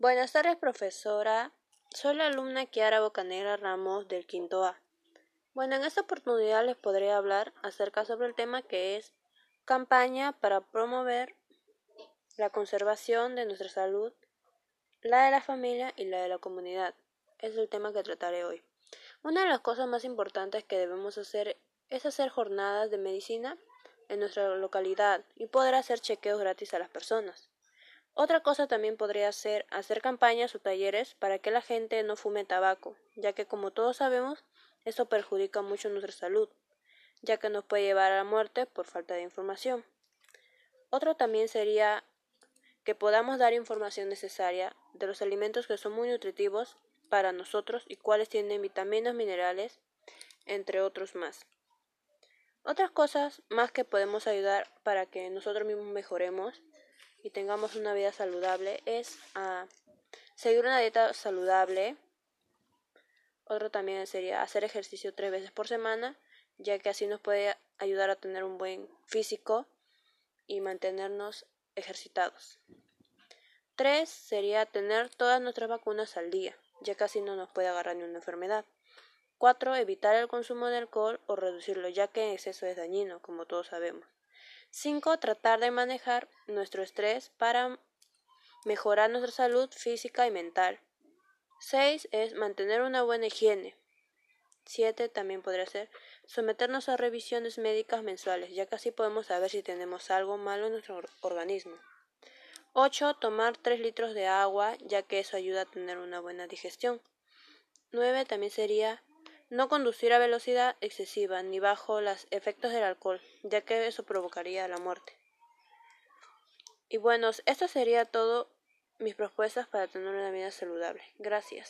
Buenas tardes, profesora. Soy la alumna Kiara Bocanera Ramos del quinto A. Bueno, en esta oportunidad les podré hablar acerca sobre el tema que es campaña para promover la conservación de nuestra salud, la de la familia y la de la comunidad. Es el tema que trataré hoy. Una de las cosas más importantes que debemos hacer es hacer jornadas de medicina en nuestra localidad y poder hacer chequeos gratis a las personas. Otra cosa también podría ser hacer campañas o talleres para que la gente no fume tabaco, ya que como todos sabemos, eso perjudica mucho nuestra salud, ya que nos puede llevar a la muerte por falta de información. Otro también sería que podamos dar información necesaria de los alimentos que son muy nutritivos para nosotros y cuáles tienen vitaminas, minerales, entre otros más. Otras cosas más que podemos ayudar para que nosotros mismos mejoremos y tengamos una vida saludable es a seguir una dieta saludable. Otro también sería hacer ejercicio tres veces por semana, ya que así nos puede ayudar a tener un buen físico y mantenernos ejercitados. Tres sería tener todas nuestras vacunas al día, ya que así no nos puede agarrar ni una enfermedad. Cuatro, evitar el consumo de alcohol o reducirlo, ya que en exceso es dañino, como todos sabemos. 5. Tratar de manejar nuestro estrés para mejorar nuestra salud física y mental. 6. Es mantener una buena higiene. 7. También podría ser someternos a revisiones médicas mensuales, ya que así podemos saber si tenemos algo malo en nuestro organismo. 8. Tomar 3 litros de agua, ya que eso ayuda a tener una buena digestión. 9. También sería no conducir a velocidad excesiva ni bajo los efectos del alcohol, ya que eso provocaría la muerte. Y bueno, esto sería todo mis propuestas para tener una vida saludable. Gracias.